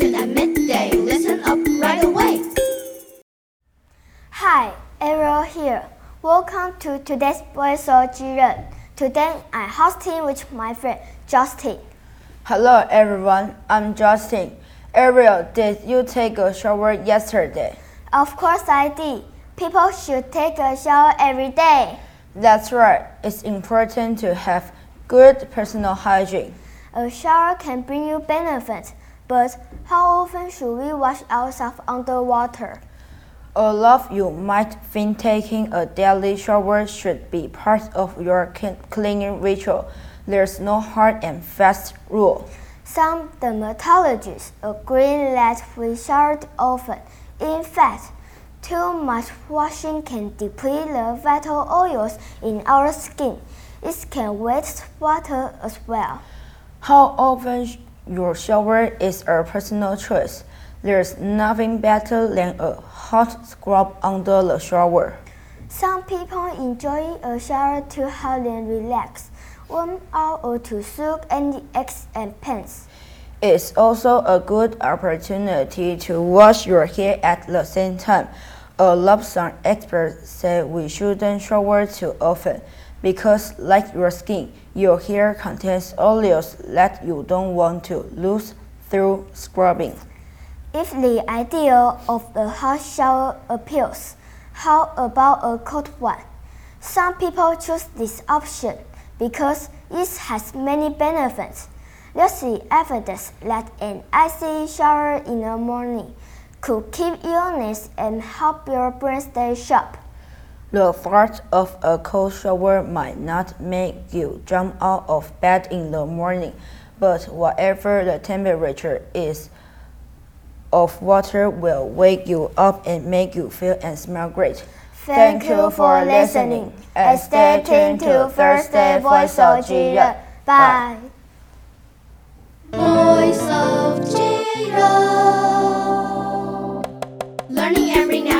attention at midday. Listen up right away. Hi, Ariel here. Welcome to today's Voice of Jiren. Today I'm hosting with my friend Justin. Hello everyone, I'm Justin. Ariel, did you take a shower yesterday? Of course I did. People should take a shower every day. That's right. It's important to have good personal hygiene. A shower can bring you benefits but how often should we wash ourselves underwater? All of you might think taking a daily shower should be part of your cleaning ritual. There's no hard and fast rule. Some dermatologists agree that we shower often. In fact, too much washing can deplete the vital oils in our skin. It can waste water as well. How often your shower is a personal choice. There's nothing better than a hot scrub under the shower. Some people enjoy a shower to help them relax, warm out or to soak any aches and pains. It's also a good opportunity to wash your hair at the same time. A lot of experts say we shouldn't shower too often because, like your skin, your hair contains oils that you don't want to lose through scrubbing. If the idea of a hot shower appeals, how about a cold one? Some people choose this option because it has many benefits. There's the evidence that an icy shower in the morning could keep illness and help your brain stay sharp. The fart of a cold shower might not make you jump out of bed in the morning, but whatever the temperature is of water will wake you up and make you feel and smell great. Thank you for listening and stay tuned to Thursday Voice of Jiren. Bye. Voice of Learning every now.